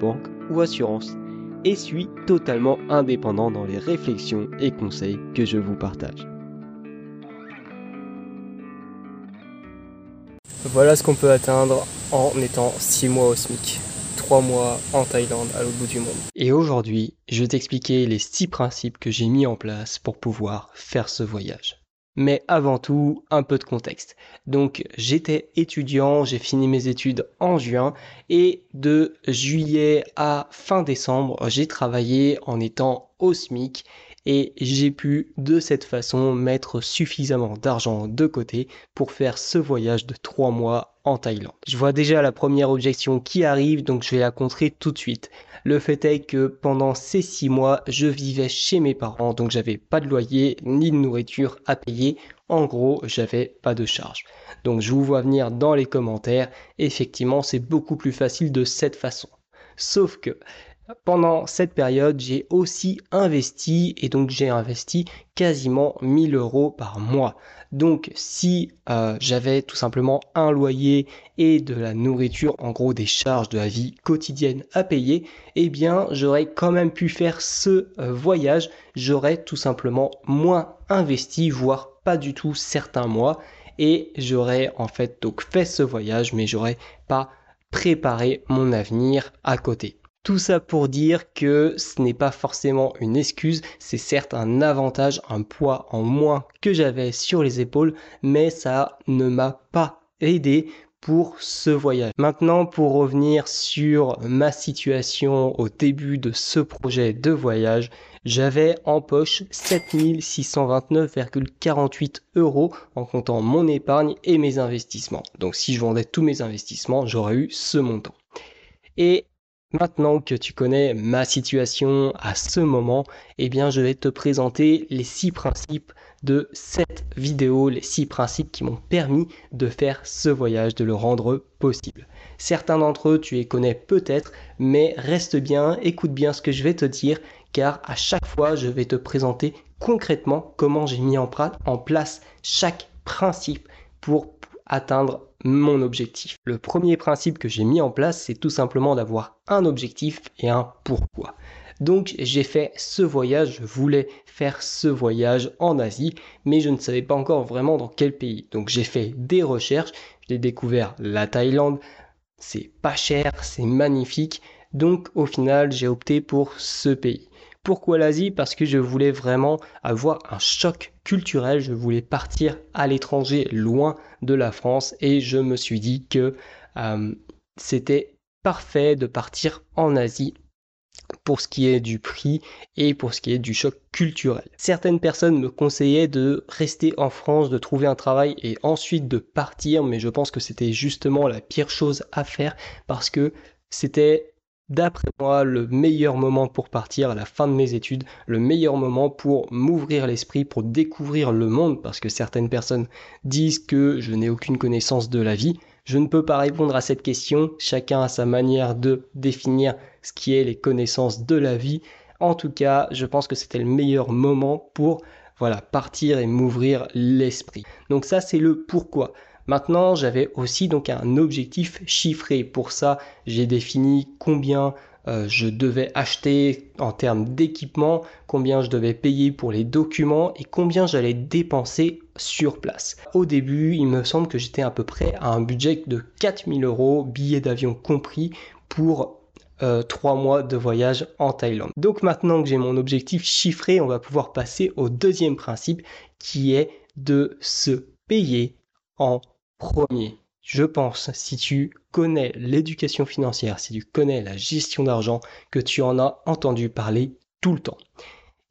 banque ou assurance, et suis totalement indépendant dans les réflexions et conseils que je vous partage. Voilà ce qu'on peut atteindre en étant 6 mois au SMIC, 3 mois en Thaïlande à l'autre bout du monde. Et aujourd'hui, je vais t'expliquer les 6 principes que j'ai mis en place pour pouvoir faire ce voyage. Mais avant tout, un peu de contexte. Donc j'étais étudiant, j'ai fini mes études en juin et de juillet à fin décembre, j'ai travaillé en étant au SMIC et j'ai pu de cette façon mettre suffisamment d'argent de côté pour faire ce voyage de trois mois en Thaïlande. Je vois déjà la première objection qui arrive donc je vais la contrer tout de suite. Le fait est que pendant ces six mois, je vivais chez mes parents, donc j'avais pas de loyer ni de nourriture à payer. En gros, j'avais pas de charge. Donc je vous vois venir dans les commentaires. Effectivement, c'est beaucoup plus facile de cette façon. Sauf que pendant cette période, j'ai aussi investi et donc j'ai investi quasiment 1000 euros par mois. Donc si euh, j'avais tout simplement un loyer et de la nourriture, en gros des charges de la vie quotidienne à payer, eh bien j'aurais quand même pu faire ce euh, voyage. J'aurais tout simplement moins investi, voire pas du tout certains mois. Et j'aurais en fait donc fait ce voyage, mais j'aurais pas préparé mon avenir à côté. Tout ça pour dire que ce n'est pas forcément une excuse, c'est certes un avantage, un poids en moins que j'avais sur les épaules, mais ça ne m'a pas aidé pour ce voyage. Maintenant, pour revenir sur ma situation au début de ce projet de voyage, j'avais en poche 7629,48 euros en comptant mon épargne et mes investissements. Donc si je vendais tous mes investissements, j'aurais eu ce montant. Et Maintenant que tu connais ma situation à ce moment, eh bien je vais te présenter les six principes de cette vidéo, les six principes qui m'ont permis de faire ce voyage, de le rendre possible. Certains d'entre eux, tu les connais peut-être, mais reste bien, écoute bien ce que je vais te dire, car à chaque fois, je vais te présenter concrètement comment j'ai mis en place chaque principe pour atteindre mon objectif. Le premier principe que j'ai mis en place, c'est tout simplement d'avoir un objectif et un pourquoi. Donc j'ai fait ce voyage, je voulais faire ce voyage en Asie, mais je ne savais pas encore vraiment dans quel pays. Donc j'ai fait des recherches, j'ai découvert la Thaïlande, c'est pas cher, c'est magnifique, donc au final j'ai opté pour ce pays. Pourquoi l'Asie? Parce que je voulais vraiment avoir un choc culturel, je voulais partir à l'étranger, loin de la France, et je me suis dit que euh, c'était parfait de partir en Asie pour ce qui est du prix et pour ce qui est du choc culturel. Certaines personnes me conseillaient de rester en France, de trouver un travail et ensuite de partir, mais je pense que c'était justement la pire chose à faire parce que c'était d'après moi, le meilleur moment pour partir à la fin de mes études, le meilleur moment pour m'ouvrir l'esprit, pour découvrir le monde, parce que certaines personnes disent que je n'ai aucune connaissance de la vie. Je ne peux pas répondre à cette question, chacun a sa manière de définir ce qui est les connaissances de la vie. En tout cas, je pense que c'était le meilleur moment pour voilà, partir et m'ouvrir l'esprit. Donc ça c'est le pourquoi. Maintenant, j'avais aussi donc un objectif chiffré. Pour ça, j'ai défini combien euh, je devais acheter en termes d'équipement, combien je devais payer pour les documents et combien j'allais dépenser sur place. Au début, il me semble que j'étais à peu près à un budget de 4000 euros, billets d'avion compris, pour euh, trois mois de voyage en Thaïlande. Donc maintenant que j'ai mon objectif chiffré, on va pouvoir passer au deuxième principe qui est de se payer en Premier, je pense, si tu connais l'éducation financière, si tu connais la gestion d'argent, que tu en as entendu parler tout le temps.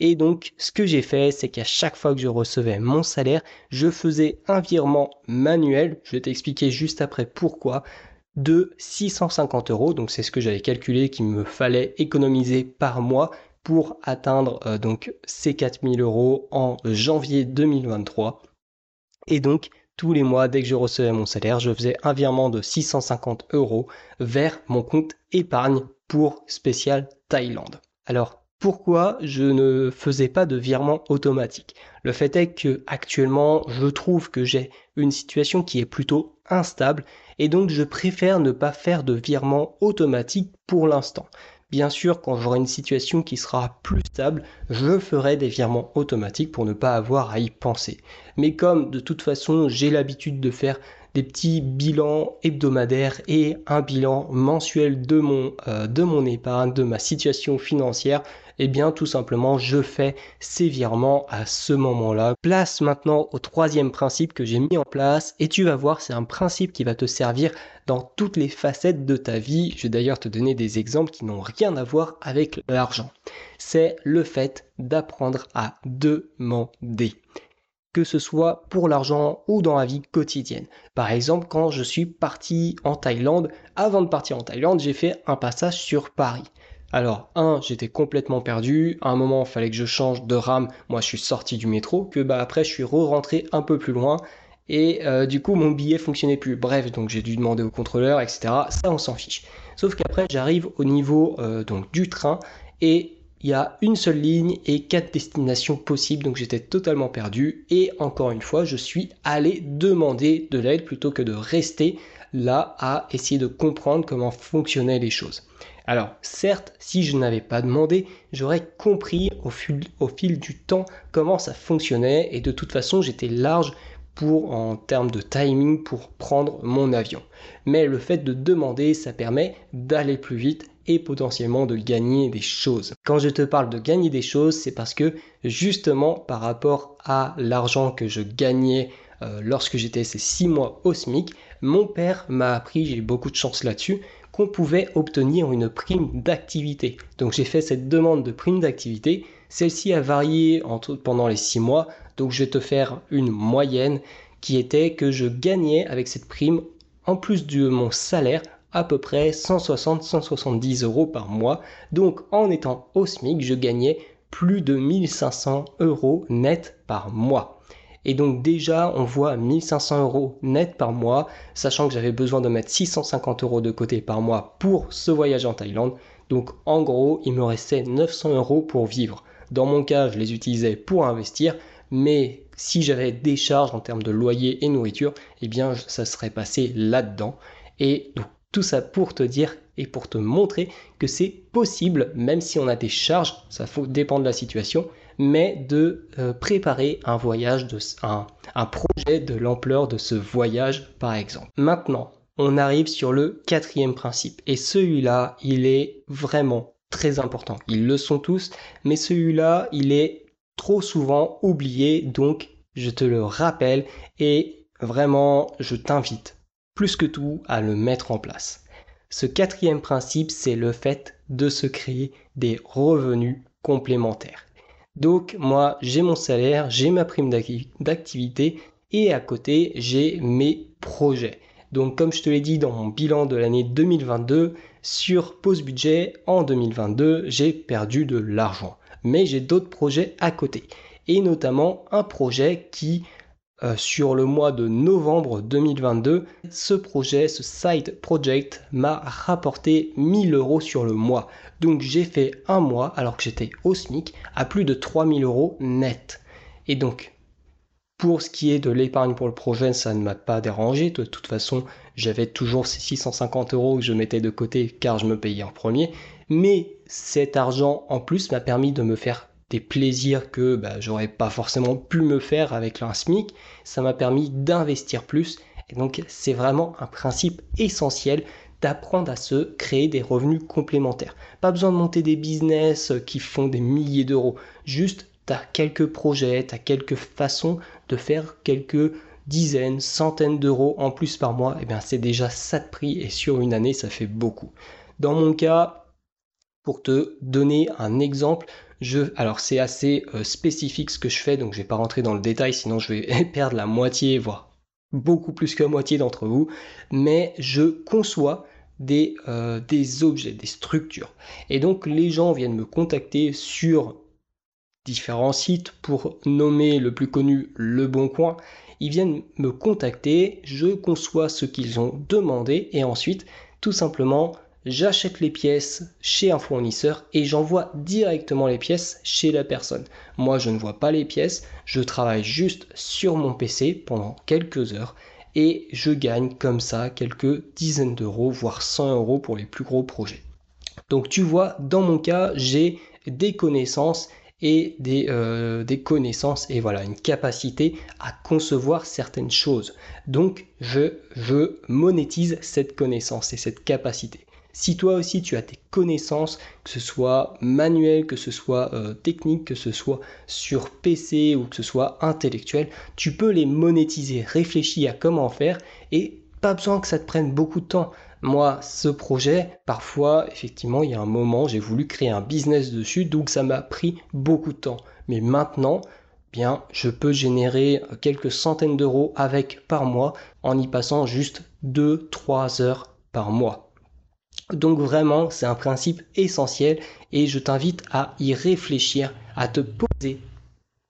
Et donc, ce que j'ai fait, c'est qu'à chaque fois que je recevais mon salaire, je faisais un virement manuel. Je vais t'expliquer juste après pourquoi. de 650 euros. Donc c'est ce que j'avais calculé qu'il me fallait économiser par mois pour atteindre euh, donc ces 4000 euros en janvier 2023. Et donc tous les mois, dès que je recevais mon salaire, je faisais un virement de 650 euros vers mon compte épargne pour spécial Thaïlande. Alors pourquoi je ne faisais pas de virement automatique? Le fait est que actuellement, je trouve que j'ai une situation qui est plutôt instable et donc je préfère ne pas faire de virement automatique pour l'instant. Bien sûr, quand j'aurai une situation qui sera plus stable, je ferai des virements automatiques pour ne pas avoir à y penser. Mais comme de toute façon j'ai l'habitude de faire des petits bilans hebdomadaires et un bilan mensuel de mon, euh, de mon épargne, de ma situation financière, eh bien tout simplement je fais ces virements à ce moment-là. Place maintenant au troisième principe que j'ai mis en place et tu vas voir c'est un principe qui va te servir dans toutes les facettes de ta vie. Je vais d'ailleurs te donner des exemples qui n'ont rien à voir avec l'argent. C'est le fait d'apprendre à demander que ce soit pour l'argent ou dans la vie quotidienne. Par exemple, quand je suis parti en Thaïlande, avant de partir en Thaïlande, j'ai fait un passage sur Paris. Alors, un, j'étais complètement perdu. À un moment, il fallait que je change de rame. Moi, je suis sorti du métro. Que bah après, je suis re-rentré un peu plus loin. Et euh, du coup, mon billet fonctionnait plus. Bref, donc j'ai dû demander au contrôleur, etc. Ça, on s'en fiche. Sauf qu'après, j'arrive au niveau euh, donc du train et il y a une seule ligne et quatre destinations possibles, donc j'étais totalement perdu. Et encore une fois, je suis allé demander de l'aide plutôt que de rester là à essayer de comprendre comment fonctionnaient les choses. Alors, certes, si je n'avais pas demandé, j'aurais compris au fil, du temps comment ça fonctionnait et de toute façon, j'étais large pour en termes de timing pour prendre mon avion. Mais le fait de demander, ça permet d'aller plus vite et potentiellement de gagner des choses. Quand je te parle de gagner des choses, c'est parce que justement par rapport à l'argent que je gagnais euh, lorsque j'étais ces 6 mois au SMIC, mon père m'a appris, j'ai eu beaucoup de chance là-dessus, qu'on pouvait obtenir une prime d'activité. Donc j'ai fait cette demande de prime d'activité. Celle-ci a varié pendant les 6 mois. Donc je vais te faire une moyenne qui était que je gagnais avec cette prime, en plus de mon salaire, à peu près 160-170 euros par mois. Donc en étant au SMIC, je gagnais plus de 1500 euros net par mois. Et donc déjà, on voit 1500 euros net par mois, sachant que j'avais besoin de mettre 650 euros de côté par mois pour ce voyage en Thaïlande. Donc en gros, il me restait 900 euros pour vivre. Dans mon cas, je les utilisais pour investir, mais si j'avais des charges en termes de loyer et nourriture, eh bien ça serait passé là-dedans. Et donc tout ça pour te dire et pour te montrer que c'est possible, même si on a des charges, ça faut dépendre de la situation, mais de euh, préparer un voyage, de, un projet de l'ampleur de ce voyage par exemple. Maintenant, on arrive sur le quatrième principe. Et celui-là, il est vraiment très important. Ils le sont tous, mais celui-là, il est trop souvent oublié, donc je te le rappelle et vraiment, je t'invite plus que tout à le mettre en place. Ce quatrième principe, c'est le fait de se créer des revenus complémentaires. Donc moi, j'ai mon salaire, j'ai ma prime d'activité et à côté, j'ai mes projets. Donc comme je te l'ai dit dans mon bilan de l'année 2022, sur pause budget en 2022, j'ai perdu de l'argent. Mais j'ai d'autres projets à côté. Et notamment un projet qui euh, sur le mois de novembre 2022. Ce projet, ce side project m'a rapporté 1000 euros sur le mois. Donc j'ai fait un mois alors que j'étais au SMIC à plus de 3000 euros net. Et donc pour ce qui est de l'épargne pour le projet, ça ne m'a pas dérangé. De toute façon, j'avais toujours ces 650 euros que je mettais de côté car je me payais en premier. Mais cet argent en plus m'a permis de me faire des plaisirs que bah, j'aurais pas forcément pu me faire avec un SMIC. Ça m'a permis d'investir plus. Et donc c'est vraiment un principe essentiel d'apprendre à se créer des revenus complémentaires. Pas besoin de monter des business qui font des milliers d'euros. Juste, tu as quelques projets, tu as quelques façons de faire quelques dizaines, centaines d'euros en plus par mois. Et eh bien c'est déjà ça de prix et sur une année, ça fait beaucoup. Dans mon cas, pour te donner un exemple, alors c'est assez euh, spécifique ce que je fais, donc je vais pas rentrer dans le détail, sinon je vais perdre la moitié, voire beaucoup plus que la moitié d'entre vous, mais je conçois des, euh, des objets, des structures. Et donc les gens viennent me contacter sur différents sites pour nommer le plus connu Le Bon Coin. Ils viennent me contacter, je conçois ce qu'ils ont demandé et ensuite tout simplement j'achète les pièces chez un fournisseur et j'envoie directement les pièces chez la personne. Moi je ne vois pas les pièces, je travaille juste sur mon PC pendant quelques heures et je gagne comme ça quelques dizaines d'euros, voire 100 euros pour les plus gros projets. Donc tu vois, dans mon cas, j'ai des connaissances et des, euh, des, connaissances et voilà une capacité à concevoir certaines choses. Donc je, je monétise cette connaissance et cette capacité. Si toi aussi tu as tes connaissances, que ce soit manuel, que ce soit euh, technique, que ce soit sur PC ou que ce soit intellectuel, tu peux les monétiser. Réfléchis à comment faire et pas besoin que ça te prenne beaucoup de temps. Moi, ce projet, parfois, effectivement, il y a un moment, j'ai voulu créer un business dessus, donc ça m'a pris beaucoup de temps. Mais maintenant, bien, je peux générer quelques centaines d'euros avec par mois en y passant juste 2-3 heures par mois. Donc vraiment, c'est un principe essentiel et je t'invite à y réfléchir, à te poser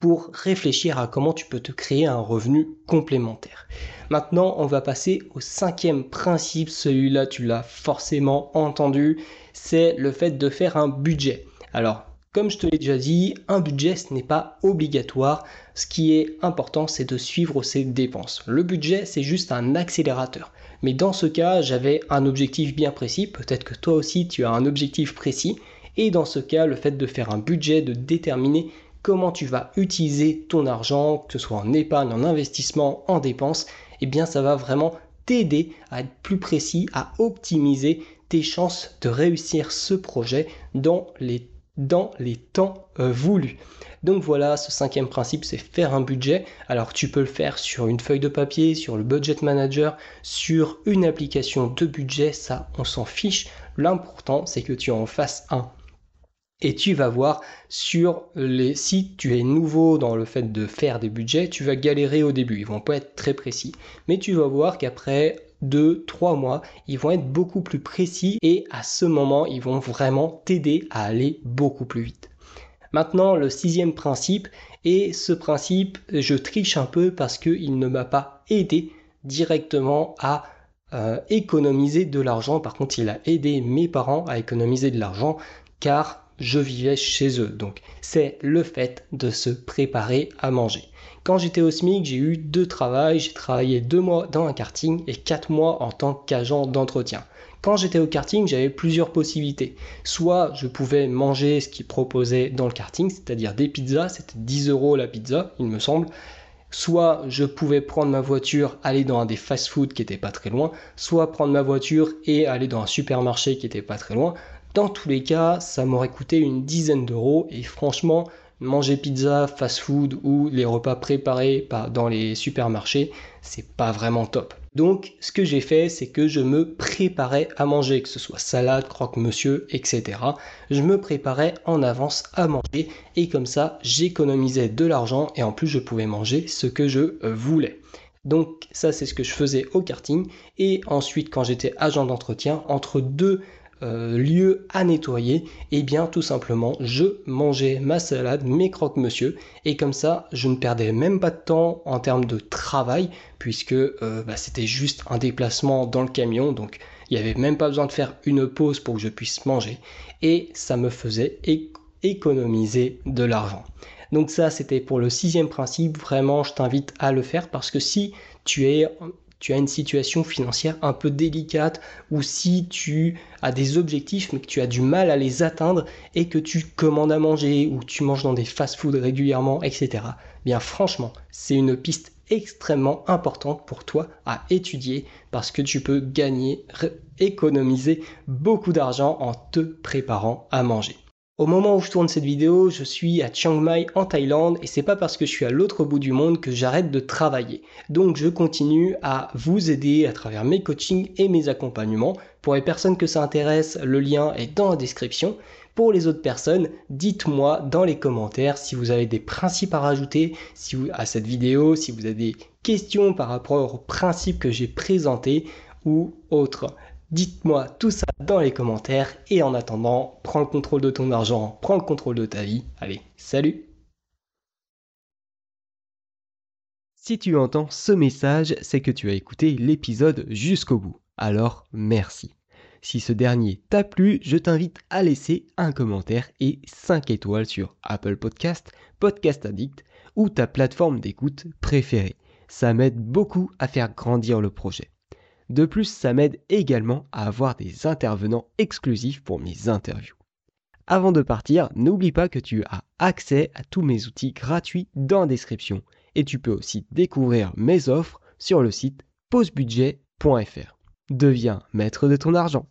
pour réfléchir à comment tu peux te créer un revenu complémentaire. Maintenant, on va passer au cinquième principe, celui-là tu l'as forcément entendu, c'est le fait de faire un budget. Alors, comme je te l'ai déjà dit, un budget ce n'est pas obligatoire. Ce qui est important, c'est de suivre ses dépenses. Le budget, c'est juste un accélérateur. Mais dans ce cas, j'avais un objectif bien précis. Peut-être que toi aussi, tu as un objectif précis. Et dans ce cas, le fait de faire un budget, de déterminer comment tu vas utiliser ton argent, que ce soit en épargne, en investissement, en dépenses, eh bien ça va vraiment t'aider à être plus précis, à optimiser tes chances de réussir ce projet dans les, temps euh, voulus. Donc voilà, ce cinquième principe, c'est faire un budget. Alors tu peux le faire sur une feuille de papier, sur le budget manager, sur une application de budget, ça on s'en fiche. L'important c'est que tu en fasses un. Et tu vas voir sur les si tu es nouveau dans le fait de faire des budgets, tu vas galérer au début, ils vont pas être très précis. Mais tu vas voir qu'après 2, 3 mois, ils vont être beaucoup plus précis et à ce moment, ils vont vraiment t'aider à aller beaucoup plus vite. Maintenant, le sixième principe, et ce principe, je triche un peu parce qu'il ne m'a pas aidé directement à euh, économiser de l'argent. Par contre, il a aidé mes parents à économiser de l'argent car je vivais chez eux. Donc, c'est le fait de se préparer à manger. Quand j'étais au SMIC, j'ai eu deux travails. J'ai travaillé deux mois dans un karting et quatre mois en tant qu'agent d'entretien. Quand j'étais au karting, j'avais plusieurs possibilités. Soit je pouvais manger ce qu'ils proposaient dans le karting, c'est-à-dire des pizzas, c'était 10 euros la pizza, il me semble. Soit je pouvais prendre ma voiture, aller dans un des fast-food qui était pas très loin, soit prendre ma voiture et aller dans un supermarché qui était pas très loin. Dans tous les cas, ça m'aurait coûté une dizaine d'euros et franchement, manger pizza, fast-food ou les repas préparés dans les supermarchés, c'est pas vraiment top. Donc, ce que j'ai fait, c'est que je me préparais à manger, que ce soit salade, croque-monsieur, etc. Je me préparais en avance à manger et comme ça, j'économisais de l'argent et en plus, je pouvais manger ce que je euh, voulais. Donc ça c'est ce que je faisais au karting et ensuite quand j'étais agent d'entretien entre deux euh, lieu à nettoyer, et eh bien tout simplement je mangeais ma salade, mes croque-monsieur, et comme ça je ne perdais même pas de temps en termes de travail, puisque euh, bah, c'était juste un déplacement dans le camion, donc il n'y avait même pas besoin de faire une pause pour que je puisse manger, et ça me faisait économiser de l'argent. Donc ça, c'était pour le sixième principe. Vraiment, je t'invite à le faire parce que si tu es tu as une situation financière un peu délicate ou si tu as des objectifs mais que tu as du mal à les atteindre et que tu commandes à manger ou tu manges dans des fast-foods régulièrement, etc. Bien franchement, c'est une piste extrêmement importante pour toi à étudier parce que tu peux gagner, économiser beaucoup d'argent en te préparant à manger. Au moment où je tourne cette vidéo, je suis à Chiang Mai en Thaïlande et c'est pas parce que je suis à l'autre bout du monde que j'arrête de travailler. Donc je continue à vous aider à travers mes coachings et mes accompagnements. Pour les personnes que ça intéresse, le lien est dans la description. Pour les autres personnes, dites-moi dans les commentaires si vous avez des principes à rajouter à cette vidéo, si vous avez des questions par rapport aux principes que j'ai présentés ou autres. Dites-moi tout ça dans les commentaires et en attendant, prends le contrôle de ton argent, prends le contrôle de ta vie. Allez, salut Si tu entends ce message, c'est que tu as écouté l'épisode jusqu'au bout. Alors, merci. Si ce dernier t'a plu, je t'invite à laisser un commentaire et 5 étoiles sur Apple Podcast, Podcast Addict ou ta plateforme d'écoute préférée. Ça m'aide beaucoup à faire grandir le projet. De plus, ça m'aide également à avoir des intervenants exclusifs pour mes interviews. Avant de partir, n'oublie pas que tu as accès à tous mes outils gratuits dans la description et tu peux aussi découvrir mes offres sur le site pausebudget.fr. Deviens maître de ton argent.